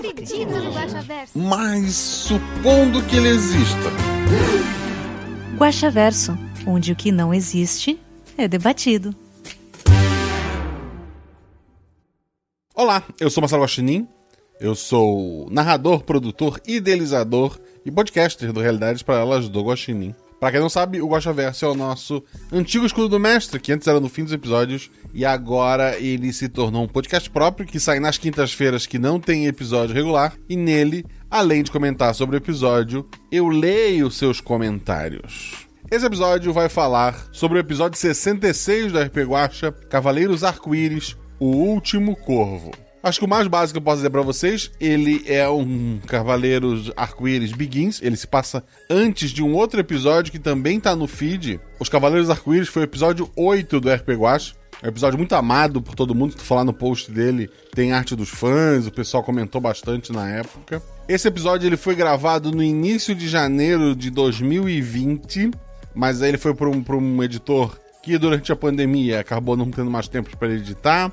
acredito no Guaxaverso. Mas supondo que ele exista. Guaxaverso, onde o que não existe é debatido. Olá, eu sou Marcelo Guaxinim. Eu sou narrador, produtor, idealizador e podcaster do Realidades Paralelas do Guaxinim. Pra quem não sabe, o Guaxaverso é o nosso antigo escudo do mestre, que antes era no fim dos episódios, e agora ele se tornou um podcast próprio, que sai nas quintas-feiras que não tem episódio regular, e nele, além de comentar sobre o episódio, eu leio seus comentários. Esse episódio vai falar sobre o episódio 66 do RP Guacha, Cavaleiros Arco-Íris, o Último Corvo. Acho que o mais básico que eu posso dizer pra vocês, ele é um Cavaleiros Arco-Íris Begins, ele se passa antes de um outro episódio que também tá no feed. Os Cavaleiros Arco-Íris foi o episódio 8 do RP Guacha. É um episódio muito amado por todo mundo. Tu falar no post dele, tem arte dos fãs, o pessoal comentou bastante na época. Esse episódio ele foi gravado no início de janeiro de 2020, mas aí ele foi para um, pra um editor que durante a pandemia acabou não tendo mais tempo para editar.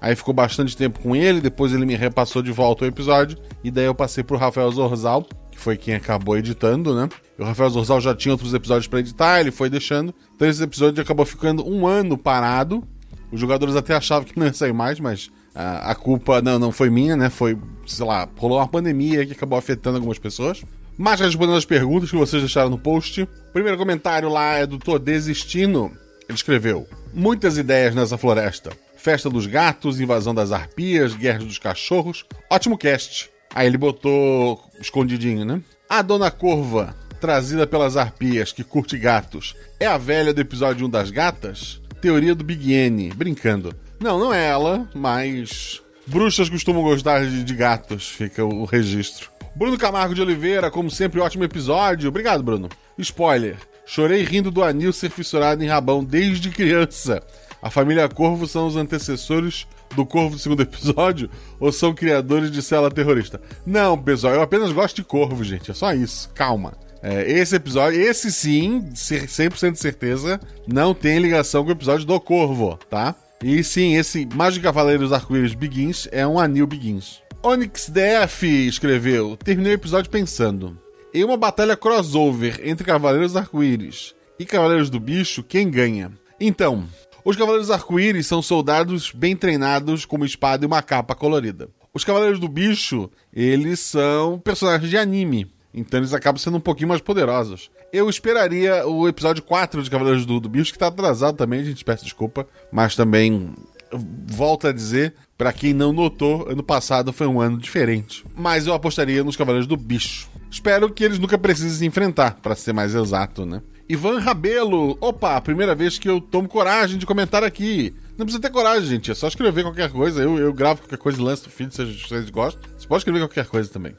Aí ficou bastante tempo com ele, depois ele me repassou de volta o episódio, e daí eu passei pro Rafael Zorzal, que foi quem acabou editando, né? E o Rafael Zorzal já tinha outros episódios para editar, ele foi deixando. Então esse episódio acabou ficando um ano parado. Os jogadores até achavam que não ia sair mais, mas a, culpa não, não foi minha, né? Foi, sei lá, rolou uma pandemia que acabou afetando algumas pessoas. Mas respondendo as perguntas que vocês deixaram no post. O primeiro comentário lá é do Tô Desistindo. Ele escreveu: Muitas ideias nessa floresta. Festa dos gatos, invasão das arpias, guerra dos cachorros. Ótimo cast. Aí ele botou escondidinho, né? A Dona Corva, trazida pelas arpias que curte gatos, é a velha do episódio 1 das gatas? Teoria do Big N, brincando. Não, não é ela, mas. Bruxas costumam gostar de, de gatos, fica o, o registro. Bruno Camargo de Oliveira, como sempre, ótimo episódio. Obrigado, Bruno. Spoiler: chorei rindo do anil ser fissurado em rabão desde criança. A família Corvo são os antecessores do Corvo do segundo episódio ou são criadores de cela terrorista? Não, pessoal, eu apenas gosto de Corvo, gente. É só isso. Calma. É, esse episódio, esse sim, 100% de certeza, não tem ligação com o episódio do Corvo, tá? E sim, esse Mágico Cavaleiros Arco-Íris Begins é um anil Begins. Onyx DF escreveu: Terminei o episódio pensando. Em uma batalha crossover entre Cavaleiros Arco-Íris e Cavaleiros do Bicho, quem ganha? Então, os Cavaleiros Arco-Íris são soldados bem treinados com uma espada e uma capa colorida. Os Cavaleiros do Bicho, eles são personagens de anime. Então eles acabam sendo um pouquinho mais poderosos. Eu esperaria o episódio 4 de Cavaleiros do, do Bicho, que tá atrasado também, a gente peça desculpa. Mas também, volto a dizer, para quem não notou, ano passado foi um ano diferente. Mas eu apostaria nos Cavaleiros do Bicho. Espero que eles nunca precisem se enfrentar, para ser mais exato, né? Ivan Rabelo, opa, primeira vez que eu tomo coragem de comentar aqui. Não precisa ter coragem, gente, é só escrever qualquer coisa. Eu, eu gravo qualquer coisa e lanço no feed se vocês gostam. Você pode escrever qualquer coisa também.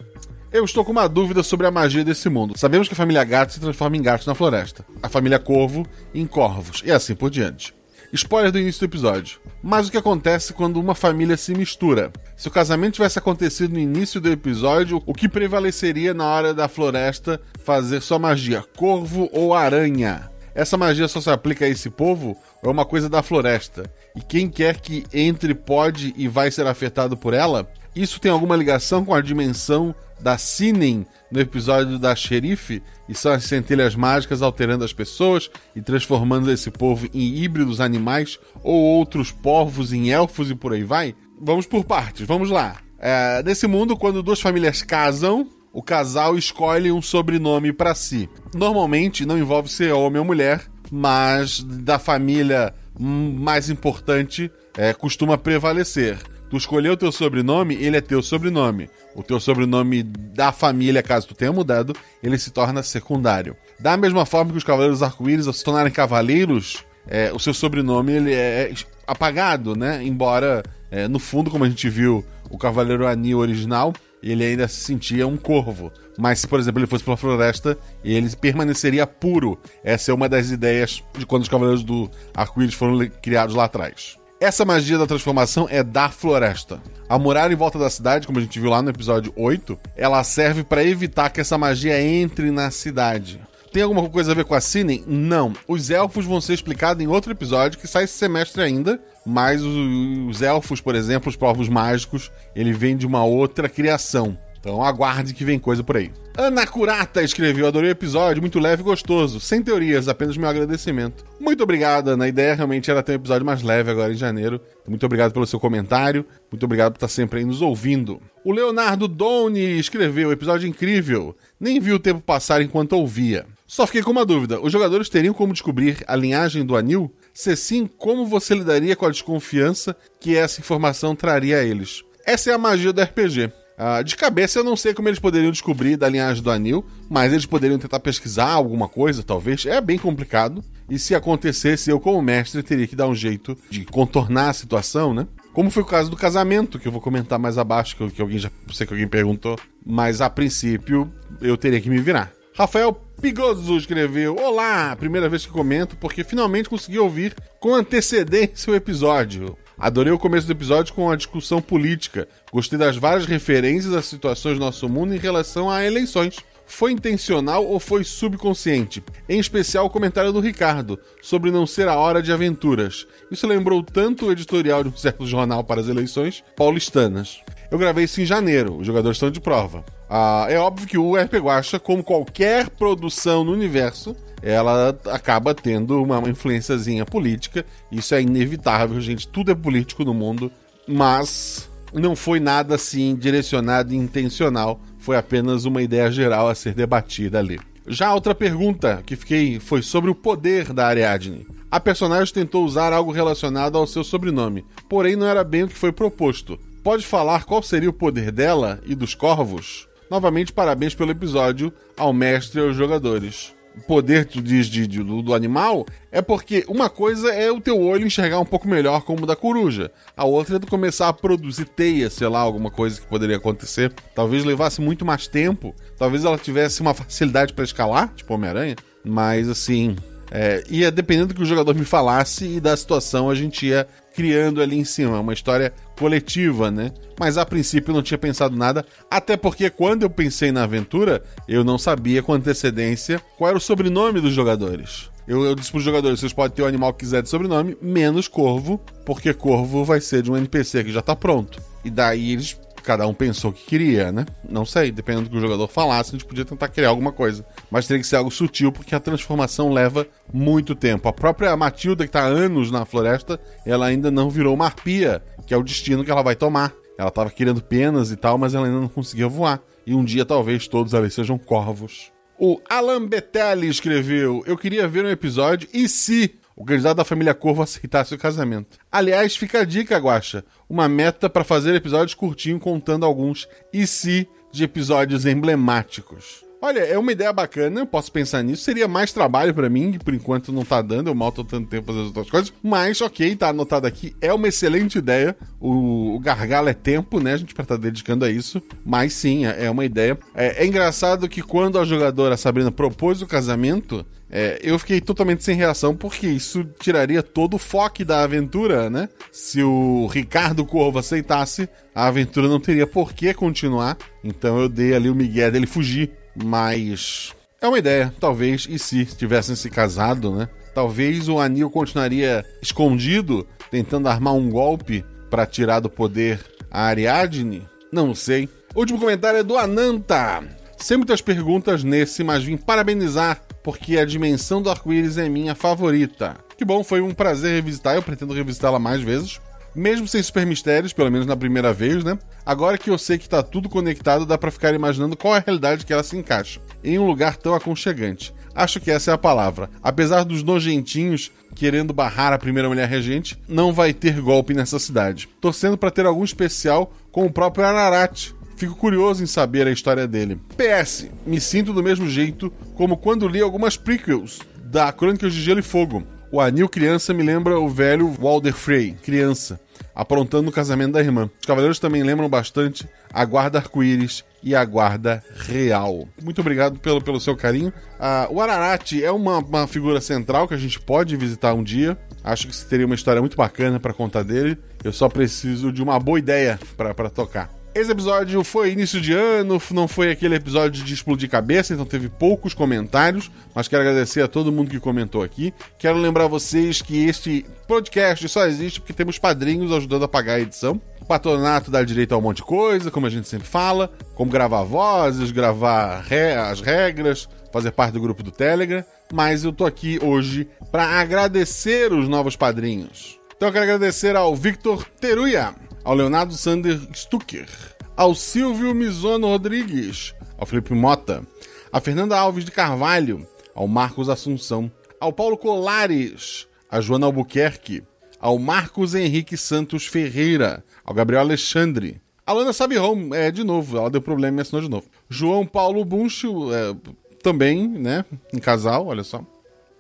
Eu estou com uma dúvida sobre a magia desse mundo. Sabemos que a família gato se transforma em gatos na floresta, a família corvo em corvos, e assim por diante. Spoiler do início do episódio. Mas o que acontece quando uma família se mistura? Se o casamento tivesse acontecido no início do episódio, o que prevaleceria na hora da floresta fazer sua magia? Corvo ou aranha? Essa magia só se aplica a esse povo ou é uma coisa da floresta? E quem quer que entre pode e vai ser afetado por ela? Isso tem alguma ligação com a dimensão da Sinem no episódio da xerife? E são as centelhas mágicas alterando as pessoas e transformando esse povo em híbridos animais ou outros povos em elfos e por aí vai? Vamos por partes, vamos lá. É, nesse mundo, quando duas famílias casam, o casal escolhe um sobrenome para si. Normalmente não envolve ser homem ou mulher, mas da família mais importante é, costuma prevalecer. Tu escolheu o teu sobrenome, ele é teu sobrenome. O teu sobrenome da família, caso tu tenha mudado, ele se torna secundário. Da mesma forma que os Cavaleiros Arco-Íris, ao se tornarem cavaleiros, é, o seu sobrenome ele é apagado, né? Embora, é, no fundo, como a gente viu, o Cavaleiro Anil original ele ainda se sentia um corvo. Mas se, por exemplo, ele fosse pela floresta, ele permaneceria puro. Essa é uma das ideias de quando os Cavaleiros do Arco-Íris foram criados lá atrás. Essa magia da transformação é da floresta. A muralha em volta da cidade, como a gente viu lá no episódio 8, ela serve para evitar que essa magia entre na cidade. Tem alguma coisa a ver com a Cine? Não. Os elfos vão ser explicados em outro episódio que sai esse semestre ainda, mas os elfos, por exemplo, os povos mágicos, ele vem de uma outra criação. Então aguarde que vem coisa por aí. Ana Curata escreveu: Adorei o episódio, muito leve e gostoso. Sem teorias, apenas meu agradecimento. Muito obrigado, Ana. A ideia realmente era ter um episódio mais leve agora em janeiro. Muito obrigado pelo seu comentário. Muito obrigado por estar sempre aí nos ouvindo. O Leonardo Doni escreveu: Episódio incrível. Nem vi o tempo passar enquanto ouvia. Só fiquei com uma dúvida: os jogadores teriam como descobrir a linhagem do anil? Se sim, como você lidaria com a desconfiança que essa informação traria a eles? Essa é a magia do RPG. Uh, de cabeça eu não sei como eles poderiam descobrir da linhagem do anil, mas eles poderiam tentar pesquisar alguma coisa, talvez. É bem complicado. E se acontecesse, eu, como mestre, teria que dar um jeito de contornar a situação, né? Como foi o caso do casamento, que eu vou comentar mais abaixo, que, que alguém já sei que alguém perguntou. Mas a princípio eu teria que me virar. Rafael Pigoso escreveu: Olá, primeira vez que comento, porque finalmente consegui ouvir com antecedência o episódio. Adorei o começo do episódio com a discussão política. Gostei das várias referências às situações do nosso mundo em relação a eleições. Foi intencional ou foi subconsciente? Em especial o comentário do Ricardo sobre não ser a hora de aventuras. Isso lembrou tanto o editorial de um certo jornal para as eleições paulistanas. Eu gravei isso em janeiro, os jogadores estão de prova. Ah, é óbvio que o RP Guacha, como qualquer produção no universo, ela acaba tendo uma influenciazinha política. Isso é inevitável, gente. Tudo é político no mundo, mas não foi nada assim direcionado e intencional. Foi apenas uma ideia geral a ser debatida ali. Já outra pergunta que fiquei foi sobre o poder da Ariadne. A personagem tentou usar algo relacionado ao seu sobrenome, porém não era bem o que foi proposto. Pode falar qual seria o poder dela e dos corvos? Novamente, parabéns pelo episódio ao mestre e aos jogadores poder, tu diz, de, de, do, do, animal, é porque uma coisa é o teu olho enxergar um pouco melhor como o da coruja. A outra é tu começar a produzir teia, sei lá, alguma coisa que poderia acontecer. Talvez levasse muito mais tempo. Talvez ela tivesse uma facilidade para escalar, tipo Homem-Aranha. Mas assim, é, ia dependendo do que o jogador me falasse e da situação, a gente ia criando ali em cima, uma história coletiva, né? Mas a princípio eu não tinha pensado nada, até porque quando eu pensei na aventura, eu não sabia com antecedência qual era o sobrenome dos jogadores. Eu, eu disse para os jogadores: vocês podem ter o animal que quiser de sobrenome, menos corvo, porque corvo vai ser de um NPC que já está pronto. E daí eles cada um pensou que queria, né? Não sei, dependendo do que o jogador falasse, a gente podia tentar criar alguma coisa. Mas teria que ser algo sutil, porque a transformação leva muito tempo. A própria Matilda, que está há anos na floresta, ela ainda não virou uma arpia, que é o destino que ela vai tomar. Ela estava querendo penas e tal, mas ela ainda não conseguia voar. E um dia talvez todos ali sejam corvos. O Alan Betelli escreveu: Eu queria ver um episódio e se o candidato da família Corvo aceitasse o casamento. Aliás, fica a dica, Guacha. Uma meta para fazer episódios curtinhos contando alguns e se de episódios emblemáticos. Olha, é uma ideia bacana, eu posso pensar nisso. Seria mais trabalho para mim, que por enquanto não tá dando, eu mal tô tendo tempo fazer as outras coisas. Mas, ok, tá anotado aqui. É uma excelente ideia. O, o gargalo é tempo, né? A gente vai estar tá dedicando a isso. Mas sim, é, é uma ideia. É, é engraçado que quando a jogadora Sabrina propôs o casamento, é, eu fiquei totalmente sem reação porque isso tiraria todo o foco da aventura, né? Se o Ricardo Corvo aceitasse, a aventura não teria por que continuar. Então eu dei ali o Miguel dele fugir. Mas é uma ideia, talvez, e se tivessem se casado, né? Talvez o anil continuaria escondido, tentando armar um golpe para tirar do poder a Ariadne? Não sei. Último comentário é do Ananta. Sem muitas perguntas nesse, mas vim parabenizar porque a dimensão do arco-íris é minha favorita. Que bom, foi um prazer revisitar, eu pretendo revisitá-la mais vezes mesmo sem super mistérios, pelo menos na primeira vez, né? Agora que eu sei que tá tudo conectado, dá para ficar imaginando qual é a realidade que ela se encaixa. Em um lugar tão aconchegante. Acho que essa é a palavra. Apesar dos nojentinhos querendo barrar a primeira mulher regente, não vai ter golpe nessa cidade. Torcendo para ter algum especial com o próprio Ararat. Fico curioso em saber a história dele. PS, me sinto do mesmo jeito como quando li algumas prequels da Crônicas de Gelo e Fogo. O anil criança me lembra o velho Walder Frey, criança. aprontando o casamento da irmã. Os cavaleiros também lembram bastante a Guarda Arco-Íris e a Guarda Real. Muito obrigado pelo, pelo seu carinho. Ah, o Ararati é uma, uma figura central que a gente pode visitar um dia. Acho que teria uma história muito bacana para contar dele. Eu só preciso de uma boa ideia para tocar. Esse episódio foi início de ano, não foi aquele episódio de explodir cabeça, então teve poucos comentários, mas quero agradecer a todo mundo que comentou aqui. Quero lembrar vocês que este podcast só existe porque temos padrinhos ajudando a pagar a edição. O patronato dá direito a um monte de coisa, como a gente sempre fala, como gravar vozes, gravar re as regras, fazer parte do grupo do Telegram. Mas eu tô aqui hoje para agradecer os novos padrinhos. Então eu quero agradecer ao Victor Teruya, ao Leonardo Sander Stucker, ao Silvio Mizono Rodrigues, ao Felipe Mota, a Fernanda Alves de Carvalho, ao Marcos Assunção, ao Paulo Colares, a Joana Albuquerque, ao Marcos Henrique Santos Ferreira, ao Gabriel Alexandre, a Lana Sabiron, é, de novo, ela deu problema e assinou de novo. João Paulo Buncho, é, também, né, em casal, olha só.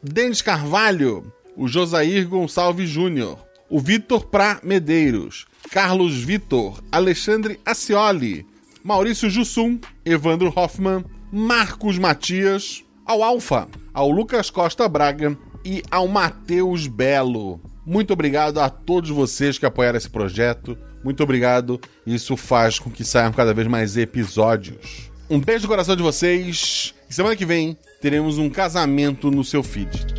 Denis Carvalho, o Josair Gonçalves Júnior, o Vitor Pra Medeiros, Carlos Vitor, Alexandre Acioli, Maurício Jussum, Evandro Hoffman, Marcos Matias, ao Alfa, ao Lucas Costa Braga e ao Matheus Belo. Muito obrigado a todos vocês que apoiaram esse projeto. Muito obrigado. Isso faz com que saiam cada vez mais episódios. Um beijo no coração de vocês. E semana que vem teremos um casamento no seu feed.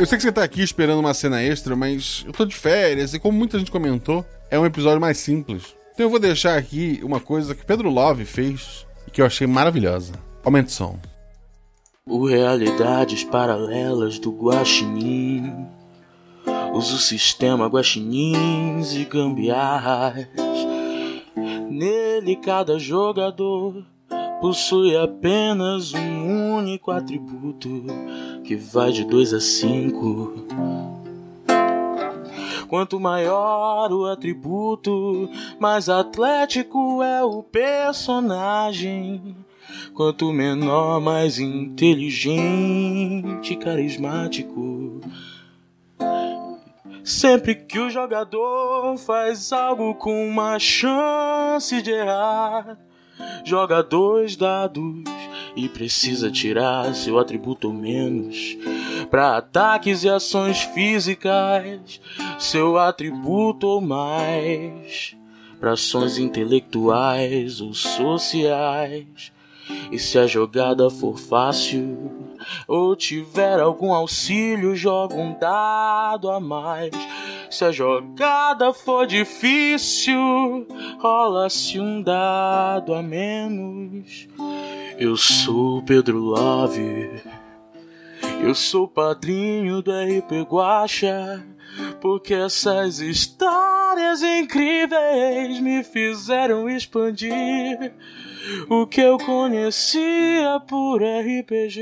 Eu sei que você tá aqui esperando uma cena extra, mas eu tô de férias e como muita gente comentou, é um episódio mais simples. Então eu vou deixar aqui uma coisa que Pedro Love fez e que eu achei maravilhosa. Aumente o som. O Realidades Paralelas do Guaxinim Usa o sistema Guaxinins e gambiarras Nele cada jogador possui apenas um único atributo que vai de 2 a 5. Quanto maior o atributo, mais atlético é o personagem. Quanto menor, mais inteligente, carismático. Sempre que o jogador faz algo com uma chance de errar, joga dois dados e precisa tirar seu atributo ou menos. Para ataques e ações físicas, seu atributo ou mais. Para ações intelectuais ou sociais. E se a jogada for fácil ou tiver algum auxílio, joga um dado a mais. Se a jogada for difícil, rola-se um dado a menos. Eu sou Pedro Love. Eu sou padrinho do RP Guacha, porque essas histórias incríveis me fizeram expandir o que eu conhecia por RPG.